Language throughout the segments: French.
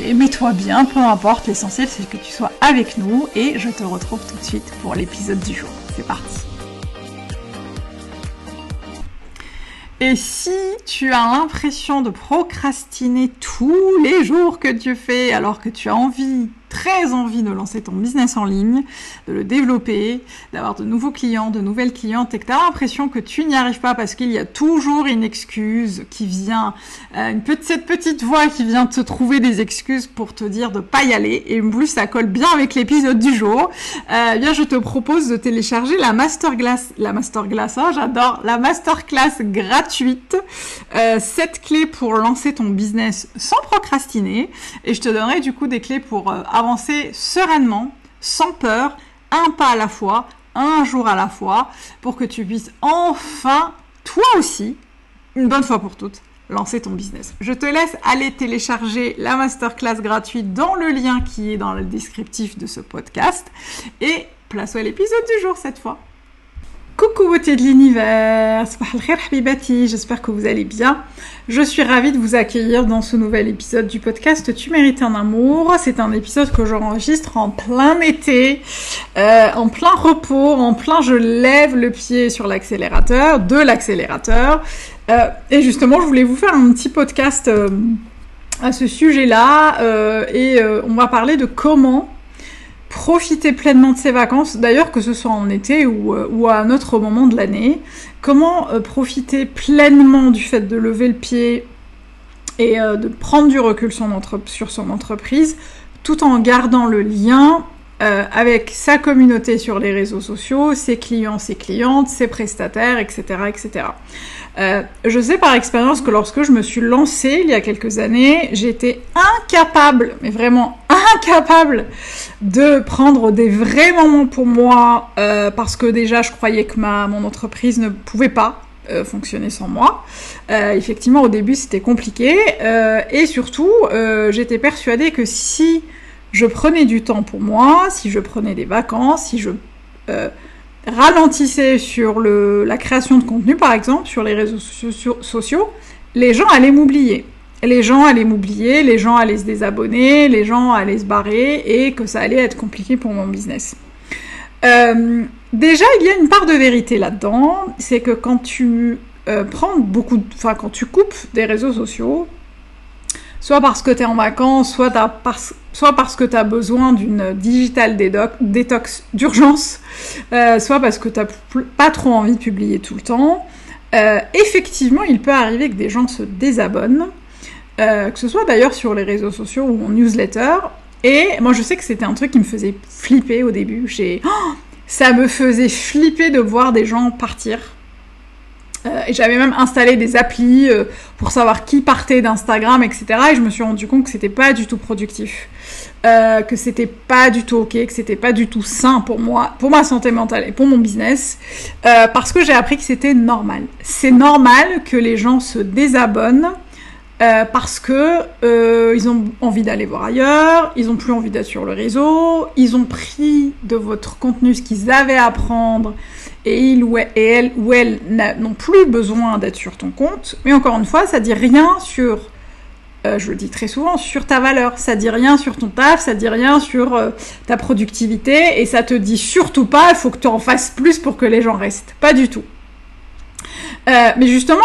mets-toi bien, peu importe, l'essentiel c'est que tu sois avec nous et je te retrouve tout de suite pour l'épisode du jour. C'est parti Et si tu as l'impression de procrastiner tous les jours que tu fais alors que tu as envie très envie de lancer ton business en ligne, de le développer, d'avoir de nouveaux clients, de nouvelles clientes et que tu as l'impression que tu n'y arrives pas parce qu'il y a toujours une excuse qui vient, euh, une petite, cette petite voix qui vient te trouver des excuses pour te dire de pas y aller. Et en plus ça colle bien avec l'épisode du jour, eh bien je te propose de télécharger la masterclass, la masterclass, oh, j'adore, la masterclass gratuite, euh, 7 clés pour lancer ton business sans procrastiner. Et je te donnerai du coup des clés pour euh, avancer sereinement, sans peur, un pas à la fois, un jour à la fois, pour que tu puisses enfin, toi aussi, une bonne fois pour toutes, lancer ton business. Je te laisse aller télécharger la masterclass gratuite dans le lien qui est dans le descriptif de ce podcast. Et place à l'épisode du jour cette fois. Coucou beauté de l'univers, j'espère que vous allez bien. Je suis ravie de vous accueillir dans ce nouvel épisode du podcast Tu mérites un amour. C'est un épisode que j'enregistre en plein été, euh, en plein repos, en plein je lève le pied sur l'accélérateur, de l'accélérateur. Euh, et justement, je voulais vous faire un petit podcast euh, à ce sujet-là et on va parler de comment profiter pleinement de ses vacances, d'ailleurs que ce soit en été ou, euh, à un autre moment de l'année. Comment euh, profiter pleinement du fait de lever le pied et euh, de prendre du recul sur son entreprise tout en gardant le lien avec sa communauté sur les réseaux sociaux, ses clients, ses clientes, ses prestataires, etc. etc. Euh, je sais par expérience que lorsque je me suis lancée il y a quelques années, j'étais incapable, mais vraiment incapable, de prendre des vrais moments pour moi, euh, parce que déjà je croyais que ma, mon entreprise ne pouvait pas euh, fonctionner sans moi. effectivement, au début c'était compliqué, et surtout j'étais persuadée que si je prenais du temps pour moi, si je prenais des vacances, si je ralentissait sur le, la création de contenu, par exemple, sur les réseaux sociaux, les gens allaient m'oublier. Les gens allaient m'oublier, les gens allaient se désabonner, les gens allaient se barrer et que ça allait être compliqué pour mon business. Euh, déjà, il y a une part de vérité là-dedans, c'est que quand tu euh, prends beaucoup, enfin quand tu coupes des réseaux sociaux, soit parce que tu es en vacances, soit, soit parce que tu as besoin d'une digital détox d'urgence, euh, soit parce que tu n'as pas trop envie de publier tout le temps. Euh, effectivement, il peut arriver que des gens se désabonnent, euh, que ce soit d'ailleurs sur les réseaux sociaux ou en newsletter. Et moi, je sais que c'était un truc qui me faisait flipper au début. J'ai, oh, ça me faisait flipper de voir des gens partir euh, j'avais même installé des applis euh, pour savoir qui partait d'Instagram, etc. Et je me suis rendu compte que c'était pas du tout productif, euh, que c'était pas du tout ok, que c'était pas du tout sain pour moi, pour ma santé mentale et pour mon business, parce que j'ai appris que c'était normal. C'est normal que les gens se désabonnent. parce que ils ont envie d'aller voir ailleurs, ils ont plus envie d'être sur le réseau, ils ont pris de votre contenu ce qu'ils avaient à prendre et il ou elle, ou elle n'ont plus besoin d'être sur ton compte. Mais encore une fois, ça dit rien sur euh, je le dis très souvent, sur ta valeur. Ça dit rien sur ton taf, ça dit rien sur euh, ta productivité, et ça te dit surtout pas, il faut que tu en fasses plus pour que les gens restent. Pas du tout. Euh, mais justement,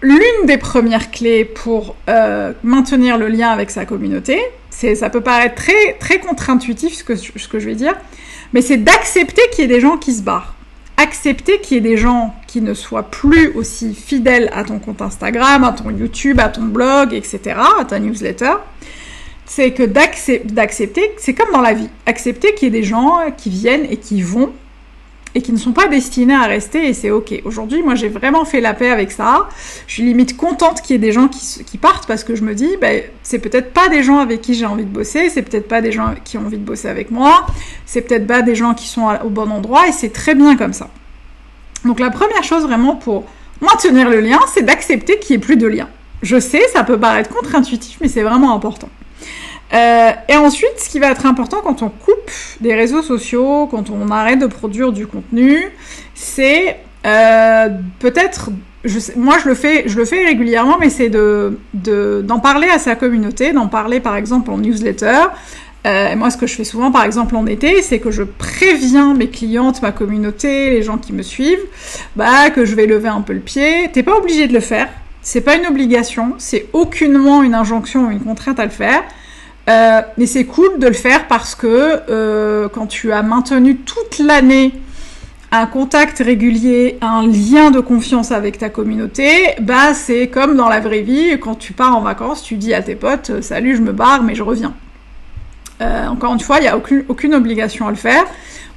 l'une des premières clés pour maintenir le lien avec sa communauté, ça peut paraître très, très contre-intuitif ce que, ce que je vais dire, mais c'est d'accepter qu'il y ait des gens qui se barrent accepter qu'il y ait des gens qui ne soient plus aussi fidèles à ton compte Instagram, à ton YouTube, à ton blog, etc., à ta newsletter, c'est que d'accepter, c'est comme dans la vie, accepter qu'il y ait des gens qui viennent et qui vont et qui ne sont pas destinés à rester et c'est ok. Aujourd'hui, moi j'ai vraiment fait la paix avec ça. Je suis limite contente qu'il y ait des gens qui, partent parce que je me dis, ben, c'est peut-être pas des gens avec qui j'ai envie de bosser, c'est peut-être pas des gens qui ont envie de bosser avec moi, c'est peut-être pas des gens qui sont au bon endroit et c'est très bien comme ça. Donc la première chose vraiment pour maintenir le lien, c'est d'accepter qu'il n'y ait plus de lien. Je sais, ça peut paraître contre-intuitif, mais c'est vraiment important. Euh, et ensuite, ce qui va être important quand on coupe des réseaux sociaux, quand on arrête de produire du contenu, c'est euh, peut-être, moi je le fais, je le fais régulièrement, mais c'est de d'en parler à sa communauté, d'en parler par exemple en newsletter. Euh, moi, ce que je fais souvent, par exemple en été, c'est que je préviens mes clientes, ma communauté, les gens qui me suivent, bah que je vais lever un peu le pied. T'es pas obligé de le faire. C'est pas une obligation. C'est aucunement une injonction ou une contrainte à le faire. Euh, mais c'est cool de le faire parce que euh, quand tu as maintenu toute l'année un contact régulier, un lien de confiance avec ta communauté, bah c'est comme dans la vraie vie, quand tu pars en vacances, tu dis à tes potes salut, je me barre, mais je reviens. Euh, encore une fois, il n'y a aucune, aucune obligation à le faire.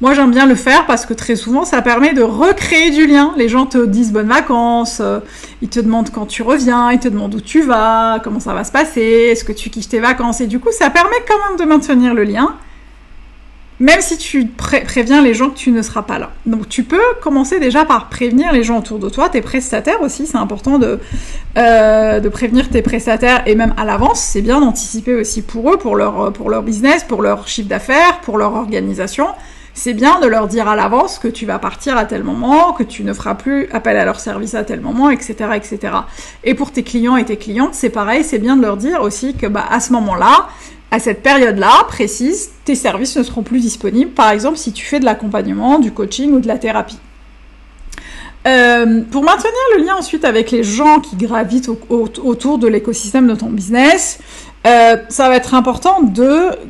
Moi, j'aime bien le faire parce que très souvent, ça permet de recréer du lien. Les gens te disent bonnes vacances, euh, ils te demandent quand tu reviens, ils te demandent où tu vas, comment ça va se passer, est-ce que tu kiffes tes vacances. Et du coup, ça permet quand même de maintenir le lien même si tu préviens les gens que tu ne seras pas là. Donc tu peux commencer déjà par prévenir les gens autour de toi, tes prestataires aussi, c'est important de, euh, de prévenir tes prestataires et même à l'avance, c'est bien d'anticiper aussi pour eux, pour leur, pour leur business, pour leur chiffre d'affaires, pour leur organisation. C'est bien de leur dire à l'avance que tu vas partir à tel moment, que tu ne feras plus appel à leur service à tel moment, etc., etc. Et pour tes clients et tes clientes, c'est pareil, c'est bien de leur dire aussi que bah, à ce moment-là, à cette période-là précise, tes services ne seront plus disponibles, par exemple si tu fais de l'accompagnement, du coaching ou de la thérapie. Euh, pour maintenir le lien ensuite avec les gens qui gravitent autour de l'écosystème de ton business, euh, ça va être important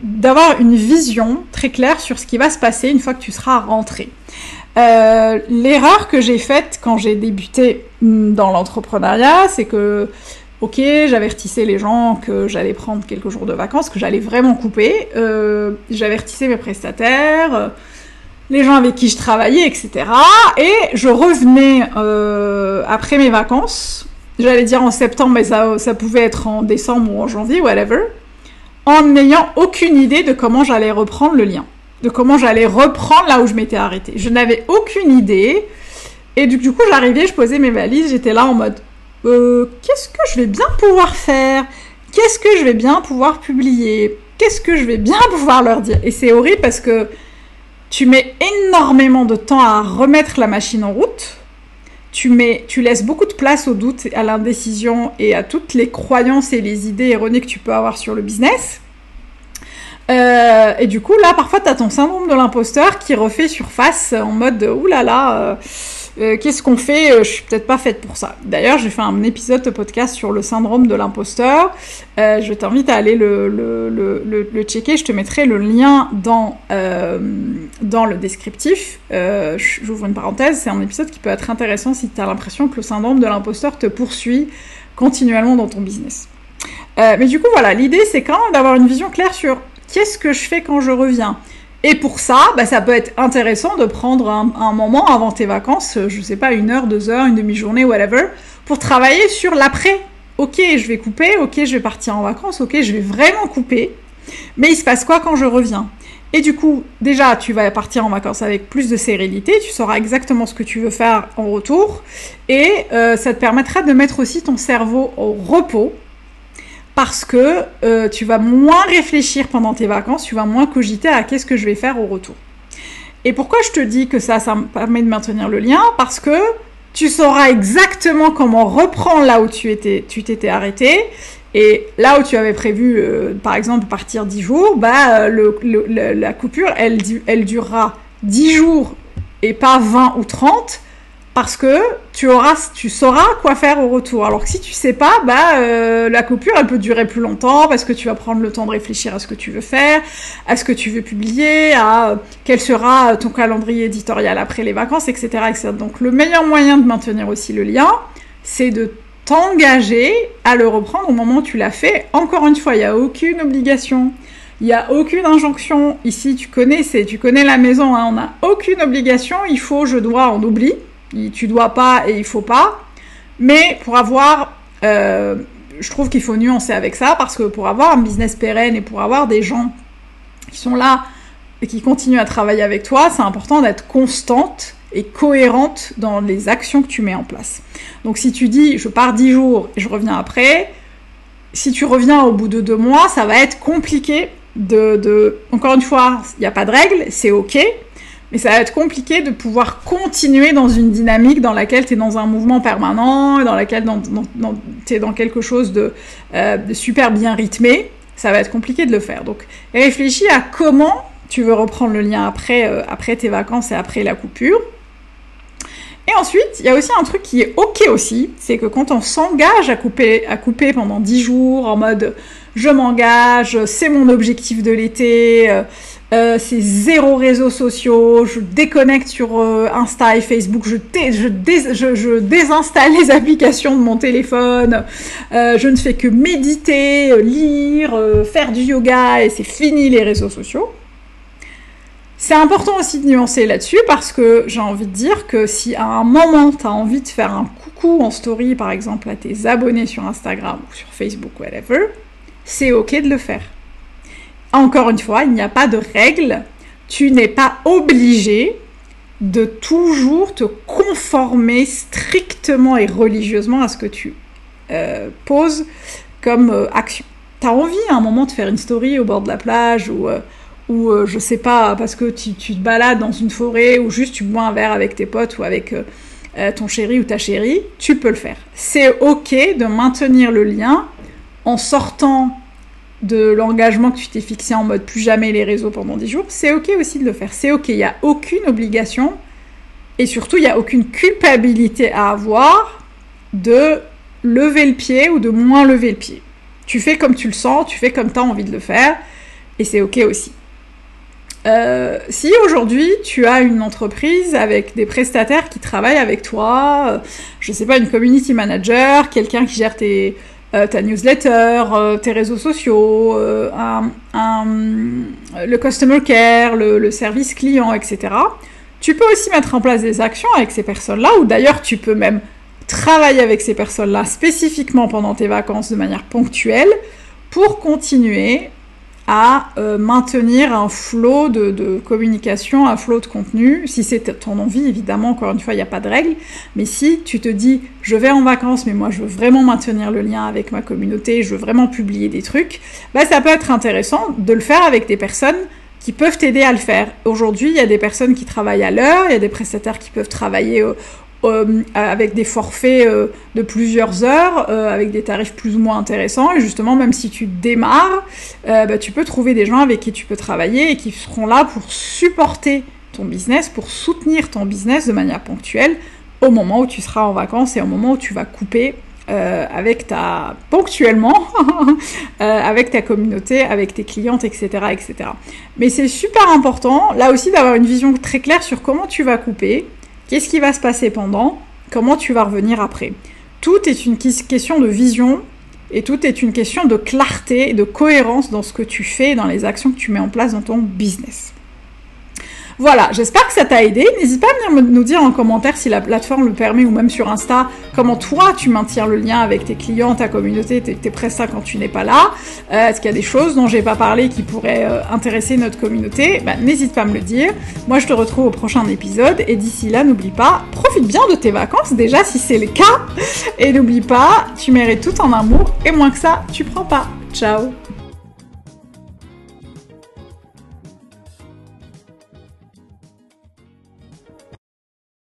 d'avoir une vision très claire sur ce qui va se passer une fois que tu seras rentré. Euh, l'erreur que j'ai faite quand j'ai débuté dans l'entrepreneuriat, c'est que Ok, j'avertissais les gens que j'allais prendre quelques jours de vacances, que j'allais vraiment couper. Euh, j'avertissais mes prestataires, euh, les gens avec qui je travaillais, etc. Et je revenais euh, après mes vacances. J'allais dire en septembre, mais ça, ça pouvait être en décembre ou en janvier, whatever. En n'ayant aucune idée de comment j'allais reprendre le lien, de comment j'allais reprendre là où je m'étais arrêtée. Je n'avais aucune idée. Et du coup, j'arrivais, je posais mes valises, j'étais là en mode euh, qu'est-ce que je vais bien pouvoir faire? Qu'est-ce que je vais bien pouvoir publier? Qu'est-ce que je vais bien pouvoir leur dire? Et c'est horrible parce que tu mets énormément de temps à remettre la machine en route. Tu, mets, tu laisses beaucoup de place au doute, à l'indécision et à toutes les croyances et les idées erronées que tu peux avoir sur le business. Euh, et du coup, là, parfois, tu as ton syndrome de l'imposteur qui refait surface en mode oulala, là là, euh, euh, qu'est-ce qu'on fait euh, Je suis peut-être pas faite pour ça. D'ailleurs, j'ai fait un épisode de podcast sur le syndrome de l'imposteur. Euh, je t'invite à aller le, le, checker. Je te mettrai le lien dans, dans le descriptif. J'ouvre une parenthèse. C'est un épisode qui peut être intéressant si tu as l'impression que le syndrome de l'imposteur te poursuit continuellement dans ton business. mais du coup, voilà, l'idée, c'est quand même d'avoir une vision claire sur qu'est-ce que je fais quand je reviens et pour ça, bah, ça peut être intéressant de prendre un, moment avant tes vacances, euh, je sais pas, une heure, deux heures, une demi-journée, whatever, pour travailler sur l'après. Ok, je vais couper, ok, je vais partir en vacances, ok, je vais vraiment couper. Mais il se passe quoi quand je reviens? Et du coup, déjà, tu vas partir en vacances avec plus de sérénité, tu sauras exactement ce que tu veux faire en retour, et euh, ça te permettra de mettre aussi ton cerveau au repos parce que euh, tu vas moins réfléchir pendant tes vacances, tu vas moins cogiter à qu'est-ce que je vais faire au retour. Et pourquoi je te dis que ça, ça me permet de maintenir le lien? Parce que tu sauras exactement comment reprendre là où tu étais, tu t'étais arrêté, Et là où tu avais prévu, euh, par exemple, partir 10 jours, bah, le, la coupure, elle, elle durera 10 jours et pas 20 ou 30 parce que tu auras, tu sauras quoi faire au retour. Alors que si tu sais pas, bah euh, la coupure elle peut durer plus longtemps parce que tu vas prendre le temps de réfléchir à ce que tu veux faire, à ce que tu veux publier, à euh, quel sera ton calendrier éditorial après les vacances, etc., etc. Donc le meilleur moyen de maintenir aussi le lien, c'est de t'engager à le reprendre au moment où tu l'as fait. Encore une fois, il n'y a aucune obligation. Il n'y a aucune injonction. Ici, tu connais, tu connais la maison, hein. on n'a aucune obligation. Il faut, je dois, on oublie tu dois pas et il faut pas. Mais pour avoir, euh, je trouve qu'il faut nuancer avec ça parce que pour avoir un business pérenne et pour avoir des gens qui sont là et qui continuent à travailler avec toi, c'est important d'être constante et cohérente dans les actions que tu mets en place. Donc si tu dis je pars 10 jours et je reviens après, si tu reviens au bout de deux mois, ça va être compliqué de... de... Encore une fois, il n'y a pas de règle, c'est ok, mais ça va être compliqué de pouvoir continuer dans une dynamique dans laquelle tu es dans un mouvement permanent, dans laquelle tu es dans quelque chose euh, de, super bien rythmé. Ça va être compliqué de le faire. Donc réfléchis à comment tu veux reprendre le lien après, euh, après tes vacances et après la coupure. Et ensuite, il y a aussi un truc qui est ok aussi, c'est que quand on s'engage à couper, à couper pendant 10 jours en mode je m'engage, c'est mon objectif de l'été, euh, euh, c'est zéro réseaux sociaux, je déconnecte sur euh, Insta et Facebook, je, désinstalle les applications de mon téléphone, je ne fais que méditer, lire, faire du yoga et c'est fini les réseaux sociaux. C'est important aussi de nuancer là-dessus parce que j'ai envie de dire que si à un moment tu as envie de faire un coucou en story par exemple à tes abonnés sur Instagram ou sur Facebook, whatever, c'est ok de le faire. Encore une fois, il n'y a pas de règle. Tu n'es pas obligé de toujours te conformer strictement et religieusement à ce que tu euh, poses comme euh, action. T'as envie à un moment de faire une story au bord de la plage ou, euh, ou je sais pas, parce que tu, tu, te balades dans une forêt ou juste tu bois un verre avec tes potes ou avec ton chéri ou ta chérie, tu peux le faire. C'est ok de maintenir le lien en sortant de l'engagement que tu t'es fixé en mode plus jamais les réseaux pendant 10 jours, c'est ok aussi de le faire. C'est ok, il n'y a aucune obligation et surtout il n'y a aucune culpabilité à avoir de lever le pied ou de moins lever le pied. Tu fais comme tu le sens, tu fais comme tu as envie de le faire et c'est ok aussi. Euh, si aujourd'hui tu as une entreprise avec des prestataires qui travaillent avec toi, euh, je sais pas, une community manager, quelqu'un qui gère tes, euh, ta newsletter, euh, tes réseaux sociaux, euh, le customer care, le, service client, etc. Tu peux aussi mettre en place des actions avec ces personnes-là, ou d'ailleurs tu peux même travailler avec ces personnes-là spécifiquement pendant tes vacances de manière ponctuelle pour continuer à euh, maintenir un flot de, communication, un flot de contenu. Si c'est ton envie, évidemment, encore une fois, il n'y a pas de règle. Mais si tu te dis, je vais en vacances, mais moi, je veux vraiment maintenir le lien avec ma communauté, je veux vraiment publier des trucs, bah, ça peut être intéressant de le faire avec des personnes qui peuvent t'aider à le faire. Aujourd'hui, il y a des personnes qui travaillent à l'heure, il y a des prestataires qui peuvent travailler euh, avec des forfaits euh, de plusieurs heures, euh, avec des tarifs plus ou moins intéressants. Et justement, même si tu démarres, bah, tu peux trouver des gens avec qui tu peux travailler et qui seront là pour supporter ton business, pour soutenir ton business de manière ponctuelle au moment où tu seras en vacances et au moment où tu vas couper avec ta ponctuellement avec ta communauté, avec tes clientes, etc., etc. Mais c'est super important là aussi d'avoir une vision très claire sur comment tu vas couper, Qu'est-ce qui va se passer pendant? Comment tu vas revenir après? Tout est une question de vision et tout est une question de clarté et de cohérence dans ce que tu fais, dans les actions que tu mets en place dans ton business. Voilà, j'espère que ça t'a aidé. N'hésite pas à venir nous dire en commentaire si la plateforme le permet ou même sur Insta comment toi tu maintiens le lien avec tes clients, ta communauté, tes, tes quand tu n'es pas là. Euh, est-ce qu'il y a des choses dont j'ai pas parlé qui pourraient euh, intéresser notre communauté? Bah, N'hésite pas à me le dire. Moi je te retrouve au prochain épisode et d'ici là n'oublie pas, profite bien de tes vacances déjà si c'est le cas. Et n'oublie pas, tu mérites tout en amour et moins que ça, tu prends pas. Ciao